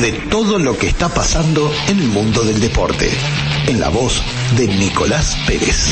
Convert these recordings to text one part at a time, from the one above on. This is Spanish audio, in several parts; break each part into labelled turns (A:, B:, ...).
A: de todo lo que está pasando en el mundo del deporte. En la voz de Nicolás Pérez.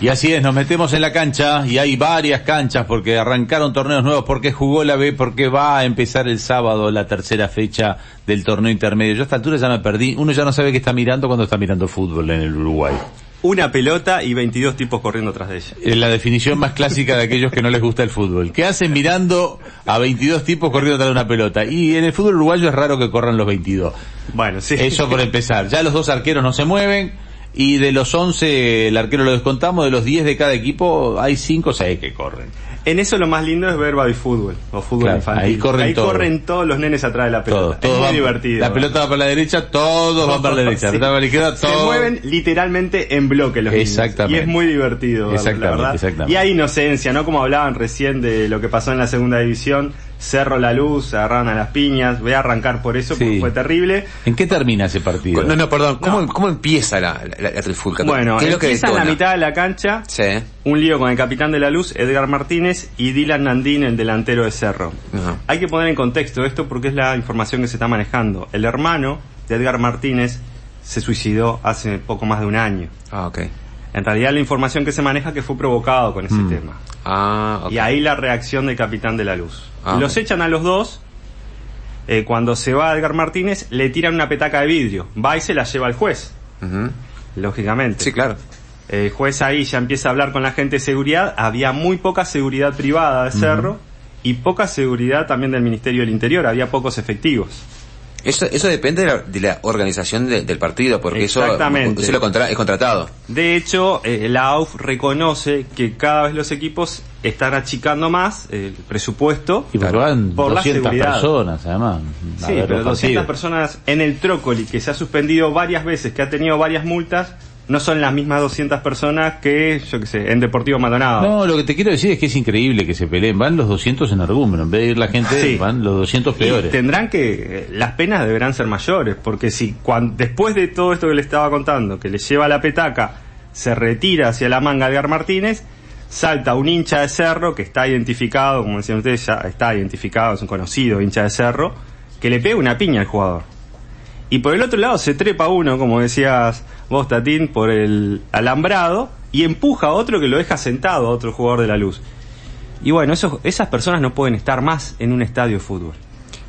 B: Y así es, nos metemos en la cancha y hay varias canchas porque arrancaron torneos nuevos, porque jugó la B, porque va a empezar el sábado la tercera fecha del torneo intermedio. Yo a esta altura ya me perdí, uno ya no sabe qué está mirando cuando está mirando fútbol en el Uruguay.
C: Una pelota y 22 tipos corriendo tras de ella.
B: Es la definición más clásica de aquellos que no les gusta el fútbol. ¿Qué hacen mirando a 22 tipos corriendo tras de una pelota? Y en el fútbol uruguayo es raro que corran los 22.
C: Bueno, sí.
B: Eso por empezar. Ya los dos arqueros no se mueven y de los 11 el arquero lo descontamos, de los 10 de cada equipo hay 5 o 6 que corren.
C: En eso lo más lindo es ver baby fútbol o fútbol
B: Claro,
C: infantil.
B: ahí corren todos.
C: corren todos los nenes atrás de la pelota.
B: Todos, todos
C: es muy
B: van-
C: divertido.
B: La pelota va para la derecha, todos van para la derecha. La
C: Sí.
B: pelota va para la izquierda,
C: Se mueven literalmente en bloque los niños.
B: Exactamente.
C: Y es muy divertido, la verdad.
B: exactamente.
C: Y hay inocencia, ¿no? Como hablaban recién de lo que pasó en la segunda división. Cerro la luz, agarraron a las piñas. Voy a arrancar por eso, porque fue terrible.
B: ¿En qué termina ese partido?
D: No, no, perdón. ¿Cómo, cómo empieza la, la, la trifulca?
C: Bueno,
D: ¿Qué es lo que
C: empieza en la mitad de la cancha.
D: Sí.
C: Un lío con el capitán de la luz, Edgar Martínez, y Dylan Nandín, el delantero de Cerro. Hay que poner en contexto esto porque es la información que se está manejando. El hermano de Edgar Martínez se suicidó hace poco más de un año.
D: Ah, ok.
C: En realidad la información que se maneja que fue provocado con ese
B: Mm.
C: tema.
D: Ah, ok.
C: Y ahí la reacción del capitán de la luz.
D: Ah,
C: los echan a los dos. eh, cuando se va Edgar Martínez, le tiran una petaca de vidrio. Va y se la lleva al juez, lógicamente.
D: Sí, claro.
C: El juez ahí ya empieza a hablar con la gente de seguridad. Había muy poca seguridad privada de Cerro y poca seguridad también del Ministerio del Interior. Había pocos efectivos.
D: Eso, eso depende de la, de la organización de- del partido, porque
C: Exactamente.
D: eso, eso lo contra- es contratado.
C: De hecho, eh, la AUF reconoce que cada vez los equipos están achicando más el presupuesto.
B: Y van
C: Por la
B: 200
C: seguridad.
B: personas, además.
C: Sí, pero
B: los
C: 200
B: partidos.
C: personas en el Trócoli, que se ha suspendido varias veces, que ha tenido varias multas, no son las mismas 200 personas que, yo qué sé, en Deportivo Maldonado.
B: No, lo que te quiero decir es que es increíble que se peleen. Van los 200 en argumento. En vez de ir la gente,
C: Sí.
B: van los 200
C: Y
B: peores.
C: tendrán que, eh, las penas deberán ser mayores, porque si cuan- después de todo esto que le estaba contando, que le lleva la petaca, se retira hacia la manga Edgar Martínez, salta un hincha de cerro que está identificado, como decían ustedes, ya está identificado, es un conocido hincha de cerro, que le pega una piña al jugador. Y por el otro lado se trepa uno, como decías vos, Tatín, por el alambrado y empuja a otro que lo deja sentado, a otro jugador de la luz. Y bueno, esos, esas personas no pueden estar más en un estadio de fútbol.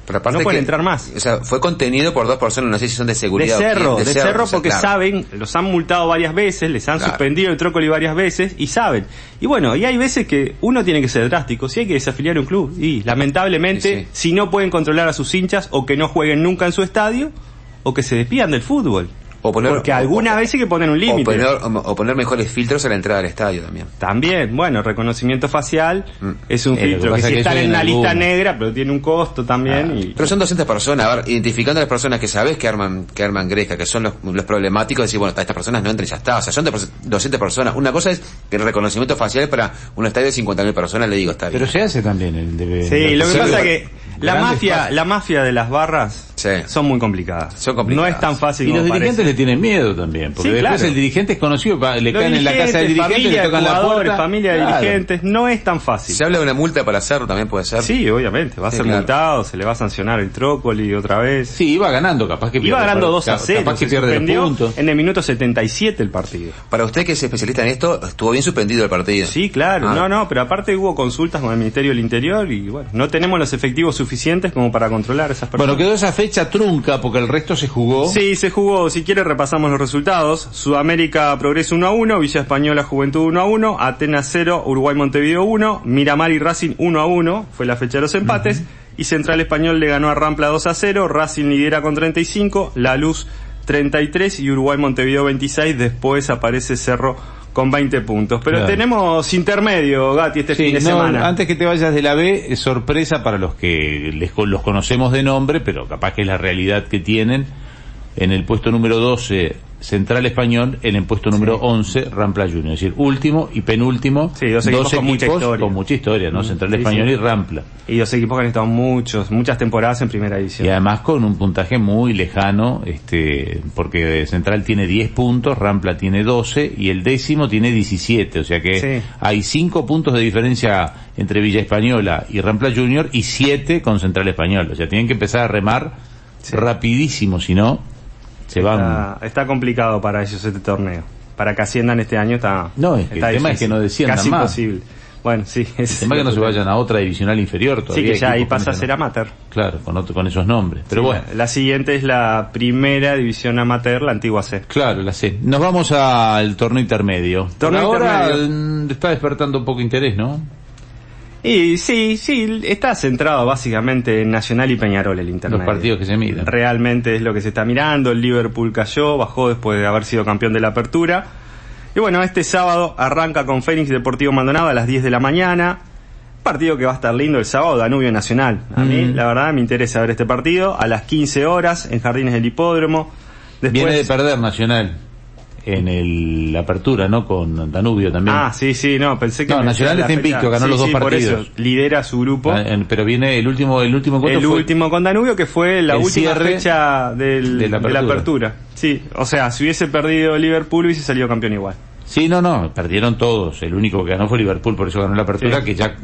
D: Pero aparte
C: No pueden
D: que-
C: entrar más.
D: O sea, fue contenido por dos personas, no sé si son de
C: De
D: seguridad. o
C: cerro,
D: qué,
C: de, cerro,
D: o sea,
C: porque
D: claro.
C: saben, los han multado varias veces, les han
D: Claro.
C: suspendido el trócoli varias veces y saben. Y bueno, y hay veces que uno tiene que ser drástico, si hay que desafiliar un club. Y lamentablemente,
D: Sí, sí.
C: si no pueden controlar a sus hinchas o que no jueguen nunca en su estadio o que se despidan del fútbol.
D: O poner-
C: porque
D: o-
C: alguna
D: o-
C: vez hay que poner un
D: O
C: límite.
D: poner, o poner mejores filtros a la entrada del estadio también.
C: También, bueno, reconocimiento facial
D: Mm.
C: es un
B: Eh, que
C: filtro que, si están en una lista negra, pero tiene un costo también. y,
D: Pero son 200 personas, a ver, identificando a las personas que sabes que arman, que arman Gresca, que son los, los problemáticos, decir, bueno, estas personas no entren y ya está. O sea, son de pers- 200 personas. Una cosa es que el reconocimiento facial para un estadio de 50.000 personas, le digo, está bien.
B: Pero se hace también el de
C: Sí, lo que pasa es que la mafia, la mafia de las barras
D: Sí.
C: son muy complicadas.
D: Son complicadas.
C: No es tan fácil
B: Y los dirigentes
C: parece.
B: le tienen miedo también, porque
C: Sí,
B: después
C: claro.
B: el dirigente es conocido, le
C: Los
B: caen en la casa del
C: dirigentes,
B: dirigente,
C: familia
B: le tocan la puerta.
C: familia de
B: Claro.
C: dirigentes, no es tan fácil.
D: Se habla de una multa para hacerlo, también puede ser.
C: Sí, obviamente, va a
D: Sí,
C: ser
D: claro.
C: multado, se le va a sancionar el trócoli otra vez.
B: Sí, iba ganando, capaz que
C: Iba
B: pierde,
C: ganando
B: capaz-
C: 2 a 0,
B: Capaz que
C: se
B: pierde
C: suspendió
B: puntos.
C: en el minuto 77 el partido.
D: Para usted que es especialista en esto, estuvo bien suspendido el partido.
C: Sí, claro,
D: Ah.
C: no, no, pero aparte hubo consultas con el Ministerio del Interior y bueno, no tenemos los efectivos suficientes como para controlar a esas personas.
B: Bueno, quedó esa fecha trunca porque el resto se jugó.
C: Sí, se jugó, si quiere repasamos los resultados. Sudamérica Progreso 1 a 1, Villa Española Juventud 1 a 1, Atenas 0, Uruguay Montevideo 1, Miramar y Racing 1 a 1, fue la fecha de los empates, y Central Español le ganó a Rampla 2 a 0, Racing lidera con 35, La Luz 33 y Uruguay Montevideo 26, después aparece Cerro con 20 puntos. Pero
B: Claro.
C: tenemos intermedio, Gati, este
B: Sí,
C: fin de
B: no,
C: semana.
B: antes que te vayas de la B, es sorpresa para los que les, con- los conocemos de nombre, pero capaz que es la realidad que tienen. En el puesto número 12, Central Español en el puesto número 11, Rampla Junior. Es decir, último y penúltimo.
C: Sí, dos equipos con mucha historia.
B: con mucha historia, ¿no?
C: Mm,
B: Central
C: sí,
B: Español
C: sí.
B: y Rampla.
C: Y dos equipos que han estado muchos, muchas temporadas en primera
B: Y
C: división.
B: además con un puntaje muy lejano, este, porque Central tiene 10 puntos, Rampla tiene 12 y el décimo tiene 17. O sea que
C: Sí.
B: hay 5 puntos de diferencia entre Villa Española y Rampla Junior y 7 con Central Español. O sea, tienen que empezar a remar
C: Sí.
B: rapidísimo, si no, se van.
C: Está, está complicado para ellos este torneo. Para que asciendan este año está.
B: No, es que
C: está
B: el tema es que no desciendan
C: Casi
B: más.
C: imposible. Bueno, sí.
B: El tema es que no se vayan a otra divisional inferior
C: Sí,
B: todavía.
C: que ya ahí pasa a ser amateur.
B: Claro, con, otro- con esos nombres. Pero
C: Sí,
B: bueno.
C: La, siguiente es la primera división amateur, la antigua C.
B: Claro, la sé. Nos vamos al torneo intermedio.
C: Torneo
B: Por ahora
C: intermedio.
B: mm, está despertando un poco interés, ¿no?
C: Y sí, sí, está centrado básicamente en Nacional y Peñarol el intermedio.
B: Los partidos que se miran.
C: Realmente es lo que se está mirando. El Liverpool cayó, bajó después de haber sido campeón de la apertura. Y bueno, este sábado arranca con Fénix Deportivo Maldonado a las 10 de la mañana. Partido que va a estar lindo el sábado, Danubio Nacional. A mí,
B: Mm.
C: la verdad, me interesa ver este partido a las 15 horas en Jardines del Hipódromo. Después,
B: Viene de perder Nacional en el, la apertura, ¿no? Con Danubio también.
C: Ah, sí, sí, no, pensé que...
B: No, Nacional está
C: la
B: invicto, ganó
C: Sí,
B: los dos
C: sí, por
B: partidos.
C: eso, lidera su grupo.
B: Ah, en- pero viene el último, el último
C: El
B: fue-
C: último con Danubio que fue la última fecha del-
B: de
C: de,
B: la
C: la
B: apertura.
C: apertura. Sí, o sea, si hubiese perdido Liverpool hubiese salido campeón igual.
B: Sí, no, no, perdieron todos. El único que ganó fue Liverpool, por eso ganó la apertura,
C: Sí.
B: que ya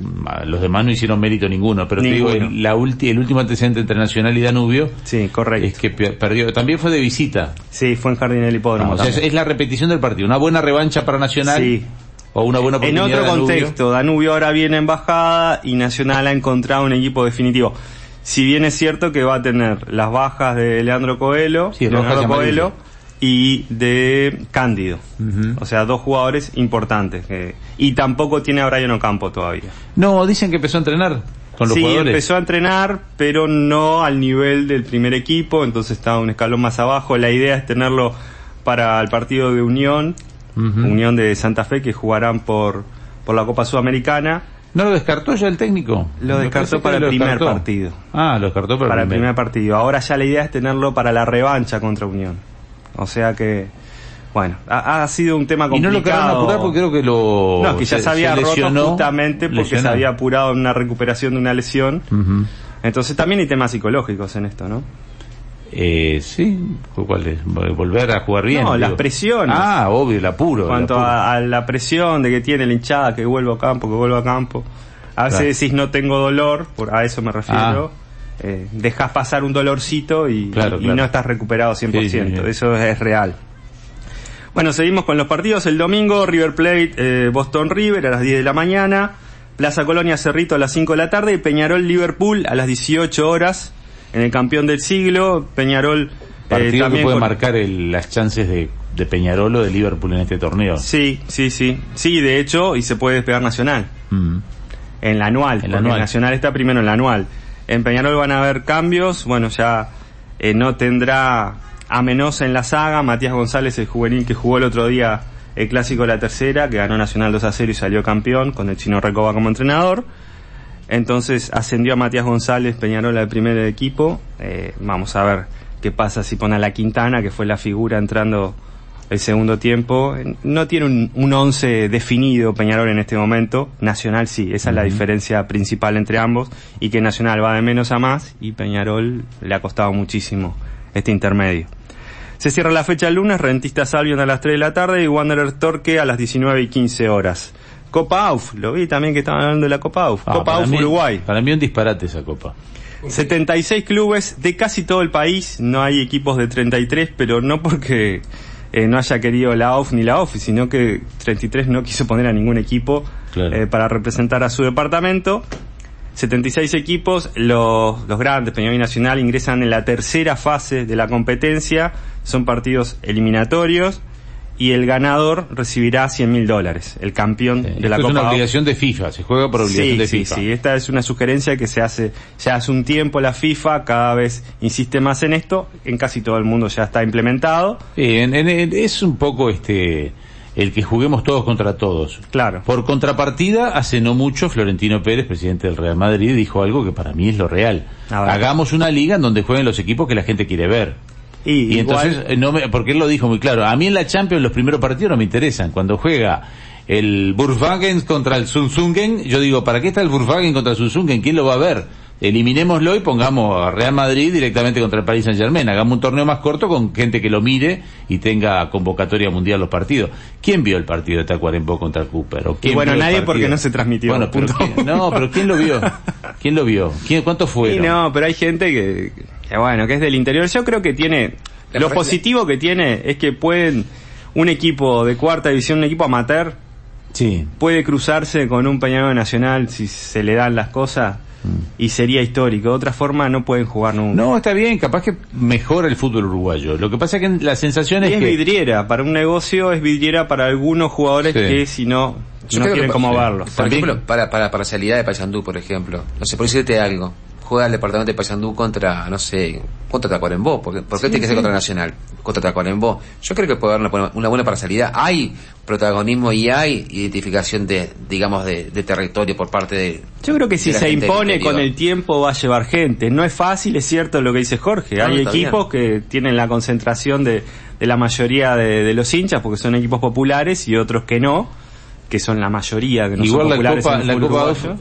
B: los demás no hicieron mérito ninguno. Pero te digo, el, la ulti- el último antecedente entre Nacional y Danubio
C: Sí, correcto.
B: es que pe- perdió. También fue de visita.
C: Sí, fue en Jardín del Hipódromo.
B: o sea, es, la repetición del partido. Una buena revancha para Nacional.
C: Sí.
B: O una buena
C: En otro
B: Danubio.
C: contexto, Danubio ahora viene en bajada y Nacional ha encontrado un equipo definitivo. Si bien es cierto que va a tener las bajas de Leandro Coelho,
B: Sí.
C: Coelho y de Cándido. O sea, dos jugadores importantes. que- y tampoco tiene a Brian Ocampo todavía.
B: No, dicen que empezó a entrenar con los
C: sí,
B: jugadores.
C: empezó a entrenar, pero no al nivel del primer equipo, entonces está un escalón más abajo. La idea es tenerlo para el partido de Unión. Unión de Santa Fe, que jugarán por, por la Copa Sudamericana.
B: ¿No lo descartó ya el técnico?
C: Lo descartó para el primer
B: descartó.
C: partido.
B: Ah, lo descartó para,
C: para el primer partido. Ahora ya la idea es tenerlo para la revancha contra Unión. O sea que, bueno, ha, ha sido un tema
B: Y no
C: complicado.
B: lo quedaron apurar porque creo que lo...
C: No, que ya se, había
B: lesionó,
C: roto justamente porque se había apurado en una recuperación de una lesión. Entonces también hay temas psicológicos en esto, ¿no?
B: Eh, sí, ¿cuál es? Volver a jugar bien.
C: No, las presiones.
B: Ah, obvio, el apuro.
C: En cuanto
B: el apuro.
C: a, a la presión de que tiene la hinchada, que vuelva a campo, que vuelva a campo. A veces
B: Claro.
C: decís no tengo dolor, por, a eso me refiero. Eh, dejas pasar un dolorcito y,
B: Claro,
C: y
B: claro.
C: no estás recuperado 100%.
B: Sí, sí, sí.
C: Eso es, es real. Bueno, seguimos con los partidos. El domingo, River Plate, eh, Boston River a las 10 de la mañana. Plaza Colonia Cerrito a las 5 de la tarde. Y Peñarol Liverpool a las 18 horas. En el campeón del siglo, Peñarol eh,
B: Partido que
C: también
B: puede
C: con-
B: marcar el- las chances de, de Peñarol o de Liverpool en este torneo.
C: Sí, sí, sí. Sí, de hecho, y se puede despegar Nacional.
B: Mm.
C: En la anual,
B: En la anual.
C: Nacional está primero en la anual. En Peñarol van a haber cambios, bueno, ya eh, no tendrá a Menosa en la saga, Matías González, el juvenil que jugó el otro día el clásico de la tercera, que ganó Nacional 2 a 0 y salió campeón con el chino Recoba como entrenador. Entonces ascendió a Matías González Peñarol al primer equipo. Eh, vamos a ver qué pasa si pone a la Quintana, que fue la figura entrando el segundo tiempo. No tiene un, un once definido Peñarol en este momento. Nacional sí, esa es la diferencia principal entre ambos. Y que Nacional va de menos a más y Peñarol le ha costado muchísimo este intermedio. Se cierra la fecha el lunes, Rentistas Albion a las 3 de la tarde y Wanderer Torque a las 19 y 15 horas. Copa AUF, lo vi también que estaban hablando de la Copa AUF.
B: Ah,
C: Copa AUF
B: mí-
C: Uruguay.
B: Para mí un disparate esa copa.
C: 76 clubes de casi todo el país, no hay equipos de 33, pero no porque eh, no haya querido la OF ni la OF, sino que 33 no quiso poner a ningún equipo
B: Claro.
C: eh, para representar a su departamento. 76 equipos, los, los grandes, Peñarol Nacional, ingresan en la tercera fase de la competencia, son partidos eliminatorios y el ganador recibirá 100 mil dólares, el campeón de la
B: esto es
C: Copa
B: una obligación de FIFA, se juega por obligación
C: Sí,
B: de
C: sí,
B: FIFA.
C: sí. Esta es una sugerencia que se hace ya hace un tiempo la FIFA, cada vez insiste más en esto, en casi todo el mundo ya está implementado.
B: En- en- en- es un poco este el que juguemos todos contra todos.
C: Claro.
B: Por contrapartida, hace no mucho, Florentino Pérez, presidente del Real Madrid, dijo algo que para mí es lo real. Hagamos una liga en donde jueguen los equipos que la gente quiere ver.
C: Y
B: Y, entonces, eh, no me, porque él lo dijo muy claro, a mí en la Champions los primeros partidos no me interesan. Cuando juega el Burfagen contra el Sunzungen, yo digo, ¿para qué está el Burfagen contra el Sunzungen? ¿Quién lo va a ver? Eliminémoslo y pongamos a Real Madrid directamente contra el Paris Saint Germain. Hagamos un torneo más corto con gente que lo mire y tenga convocatoria mundial los partidos. ¿Quién vio el partido de Tacuarembó contra Cooper? ¿O quién
C: bueno, nadie porque no se transmitió,
B: Bueno, pero
C: punto.
B: ¿quién- no, pero ¿quién lo vio? ¿Quién lo vio? ¿Quién, ¿Cuántos fueron?
C: no, pero hay gente que, que, bueno, que es del interior. Yo creo que tiene, lo positivo que tiene es que pueden, un equipo de cuarta división, un equipo amateur,
B: Sí.
C: puede cruzarse con un Peñarol Nacional si se le dan las cosas y sería histórico. De otra forma no pueden jugar nunca.
B: No, está bien, capaz que mejora el fútbol uruguayo. Lo que pasa es que la sensación
C: Y
B: es
C: es
B: que...
C: vidriera, para un negocio es vidriera para algunos jugadores
B: Sí.
C: que si no,
D: Yo
C: no quieren
B: sí.
C: verlos.
D: Por ejemplo, para, para parcialidad de Paysandú, por ejemplo. No sé, por decirte algo. Juega el departamento de Paysandú contra, no sé, contra Tacuarembó. ¿Por qué, por qué tiene que ser contra Nacional? Contra Tacuarembó. Yo creo que puede haber una, buena- una buena parcialidad. Hay protagonismo y hay identificación de, digamos, de, de territorio por parte de...
C: Yo creo que si se impone con el tiempo va a llevar gente. No es fácil, es cierto lo que dice Jorge.
D: No,
C: Hay equipos que tienen la concentración de, de la mayoría de, de los hinchas porque son equipos populares y otros que no, que son la mayoría que no
B: Igual
C: son
B: la Copa,
C: en el
B: la Copa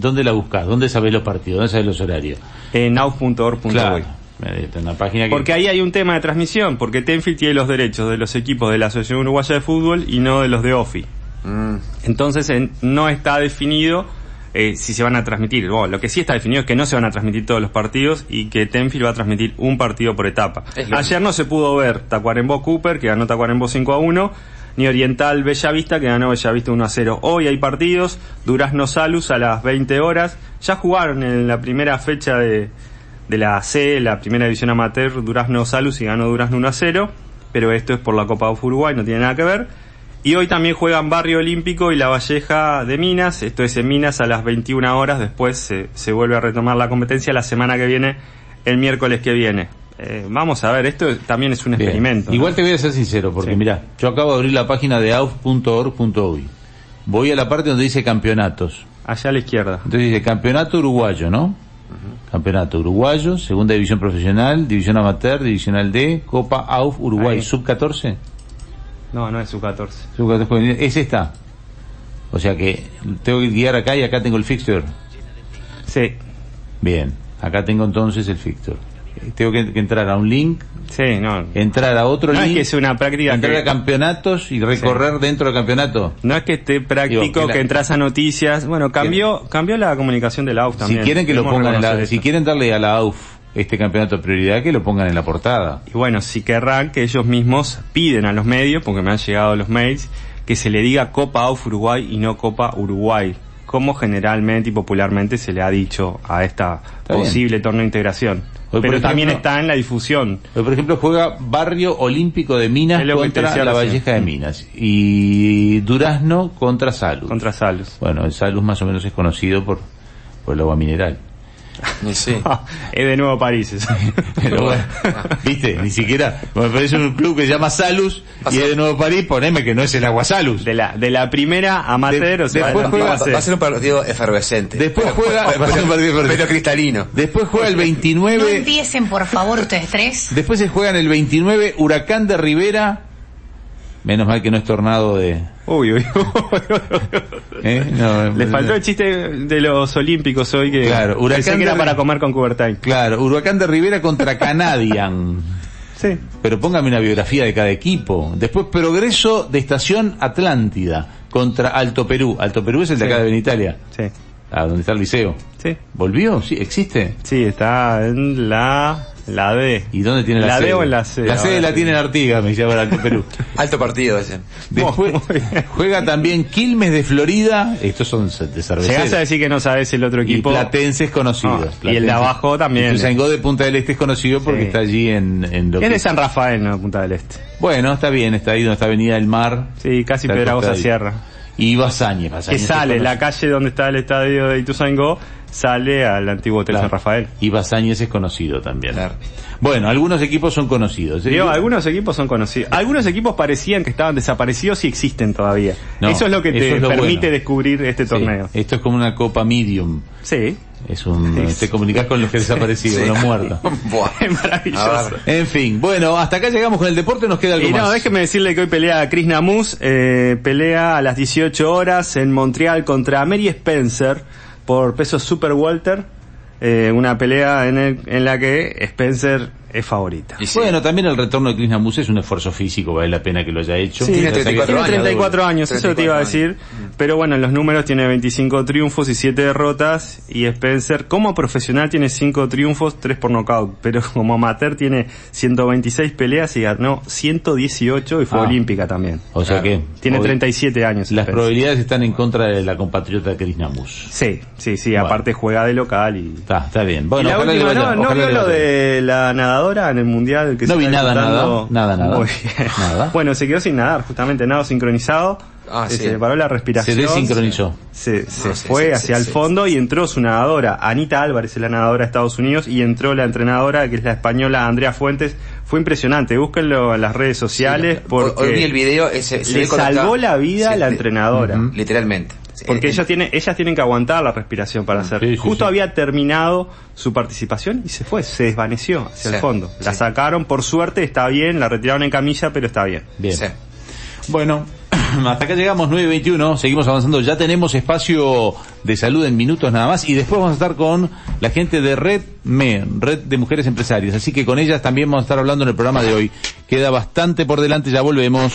B: ¿dónde la buscas? ¿Dónde sabes los partidos? ¿Dónde sabes los horarios?
C: En auf.org.uy.
B: Claro. Eh, en la página que...
C: Porque ahí hay un tema de transmisión, porque Tenfield tiene los derechos de los equipos de la Asociación Uruguaya de Fútbol y no de los de OFI.
D: Mm,
C: Entonces en- no está definido eh, si se van a transmitir. Bueno, lo que sí está definido es que no se van a transmitir todos los partidos y que Tenfield va a transmitir un partido por etapa. Ayer no se pudo ver Tacuarembó Cooper, que ganó Tacuarembó 5 a 1, ni Oriental Bellavista, que ganó Bellavista 1 a 0. Hoy hay partidos, Durazno Salus a las 20 horas. Ya jugaron en la primera fecha de, de la C, la primera división amateur, Durazno Salus y ganó Durazno 1 a 0. Pero esto es por la Copa of Uruguay, no tiene nada que ver. Y hoy también juegan Barrio Olímpico y La Valleja de Minas. Esto es en Minas a las 21 horas. Después se, se vuelve a retomar la competencia la semana que viene, el miércoles que viene. Eh, vamos a ver, esto también es un
B: Bien.
C: experimento.
B: Igual
C: ¿no?
B: te voy a ser sincero, porque
C: Sí.
B: mira, yo acabo de abrir la página de auf.org.uy. Voy a la parte donde dice campeonatos.
C: Allá a la izquierda.
B: Entonces dice campeonato uruguayo, ¿no? Campeonato uruguayo, segunda división profesional, división amateur, divisional D, Copa AUF Uruguay,
C: Ahí.
B: sub 14.
C: No, no es su 14.
B: Sub 14 juvenil. Es esta. O sea que tengo que guiar acá y acá tengo el fixture.
C: Sí,
B: Bien, acá tengo entonces el fixture. Tengo que, que entrar a un link,
C: sí, no.
B: entrar a otro
C: No es
B: link,
C: que sea una práctica
B: entrar
C: que-
B: a campeonatos y recorrer dentro del campeonato.
C: No es que esté práctico,
B: Digo, que la-
C: que entras a noticias. Bueno, cambió, cambió la comunicación de la AUF también.
B: si quieren que lo pongan la, si quieren darle a la AUF este campeonato de prioridad, que lo pongan en la portada.
C: Y bueno, si querrán que ellos mismos piden a los medios, porque me han llegado los mails, que se le diga Copa AUF Uruguay y no Copa Uruguay, como generalmente y popularmente se le ha dicho a esta
B: Está
C: posible torneo de integración.
B: Hoy,
C: Pero también está en la difusión.
B: Hoy, por ejemplo, juega Barrio Olímpico de Minas contra la. Valleja de Minas y Durazno contra Salud.
C: Contra Salus.
B: Bueno, el Salud más o menos es conocido por, por el agua mineral.
D: Y sí.
C: es de nuevo París. eso.
B: Pero bueno, viste, ni siquiera, me parece un club que se llama Salus y es de Nuevo París, poneme que no es el agua Salus.
C: De la, de la primera amateur,
B: De-
C: o sea,
B: después
C: de la
B: juega-
D: Va, a ser un partido efervescente.
B: Después
D: Pero-
B: juega-
D: pero-
B: va a ser un partido efervescente.
D: pero cristalino.
B: Después juega el
E: No
B: 29,
E: empiecen, por favor, ustedes tres.
B: después se juega en el 29 Huracán de Rivera, menos mal que no es tornado de...
C: Uy, uy,
B: ¿eh? No,
C: Le faltó el chiste de los olímpicos hoy que
B: Claro, Huracán
C: pensé que era
B: de-
C: para comer con Coubertin.
B: Claro, Huracán de Rivera contra Canadian.
C: Sí.
B: Pero póngame una biografía de cada equipo. Después Progreso de Estación Atlántida contra Alto Perú. Alto Perú es el de
C: Sí.
B: acá de Benitalia.
C: Sí.
B: Ah, donde está el liceo.
C: Sí.
B: ¿Volvió? Sí, existe.
C: Sí, está en la, la D.
B: ¿Y dónde tiene la,
C: ¿La
B: sede?
C: D o en la C?
B: La
C: Ahora
B: la tiene en Artigas, me ahora Alto Perú.
D: Alto partido ese.
B: Después juega también Quilmes de Florida. Estos son de
C: Llegás a
B: cerveceros.
C: decir que no sabes el otro
B: Y
C: equipo.
B: Platense es conocido.
C: Ah, y el de abajo también.
B: Ituzaingó de Punta del Este es conocido porque
C: Sí.
B: está allí en, en lo
C: Es
B: que-
C: de San Rafael, no Punta del Este.
B: Bueno, está bien, está ahí donde está Avenida del Mar.
C: Sí, casi Pedragosa. Sierra.
B: Y Basáñez.
C: Que sale la calle donde está el estadio de Ituzaingó, sale al antiguo Hotel
B: Claro.
C: San Rafael.
B: Y Basáñez es conocido también.
D: Claro.
B: Bueno, algunos equipos son conocidos.
C: Digo, algunos equipos son conocidos. Algunos equipos parecían que estaban desaparecidos y existen todavía.
B: No,
C: eso es lo que te
B: lo
C: permite
B: bueno.
C: descubrir este
B: Sí,
C: torneo.
B: Esto es como una copa medium.
C: Sí.
B: Es un, te comunicas con los que desaparecidos,
D: Sí.
B: los muertos.
C: Es maravilloso.
B: En fin, bueno, hasta acá llegamos con el deporte, nos queda algo
C: Y no,
B: más.
C: déjeme decirle que hoy pelea Chris Namus, eh, pelea a las 18 horas en Montreal contra Mary Spencer por peso super welter, eh, una pelea en, el- en la que Spencer es favorita.
D: Y sí.
B: Bueno, también el retorno de Chris Namus es un esfuerzo físico, vale la pena que lo haya hecho.
C: Sí,
D: Tiene
B: O sea que-
D: 34
C: tiene
D: años,
C: 34 años, eso te iba a
D: 34
C: decir. Pero bueno, en los números tiene 25 triunfos y 7 derrotas. Y Spencer, como profesional, tiene 5 triunfos, 3 por nocaut. Pero como amateur tiene 126 peleas y ganó 118 y fue
B: Ah.
C: olímpica también.
B: O sea
D: Claro.
B: que
C: Tiene
B: hoy
C: 37 años.
B: las
C: Spencer.
B: probabilidades están en contra de la compatriota Chris Namus.
C: Sí, sí, sí,
B: Bueno.
C: aparte juega de local y...
B: Está, está bien. Bueno,
C: y la última,
B: vaya-
C: no, ¿no vio lo de la nadadora en el mundial que
B: No
C: se
B: vi nada, nada, nada, nada.
C: Muy bien.
B: Nada.
C: Bueno, se quedó sin nadar, justamente nado sincronizado.
D: Ah,
C: Eh,
D: sí.
C: Se le paró la respiración.
B: Se desincronizó.
C: Se, se
D: Ah,
C: fue
D: sí,
C: hacia
D: sí,
C: el
D: sí.
C: fondo y entró su nadadora, Anita Álvarez, es la nadadora de Estados Unidos, y entró la entrenadora, que es la española Andrea Fuentes. Fue impresionante, búsquenlo en las redes sociales porque
D: Hoy vi el video, ese, se
C: le salvó la vida la entrenadora.
D: Literalmente.
C: Porque ellas tienen, ellas tienen que aguantar la respiración para hacer.
B: Sí, sí,
C: Justo
B: sí.
C: había terminado su participación y se fue, se desvaneció hacia el fondo. La sacaron, por suerte, está bien, la retiraron en camilla, pero está bien.
B: Bien. Bueno, hasta acá llegamos 9.21, seguimos avanzando, ya tenemos espacio de salud en minutos nada más y después vamos a estar con la gente de Red ME, Red de Mujeres Empresarias, así que con ellas también vamos a estar hablando en el programa de hoy. Queda bastante por delante, ya volvemos.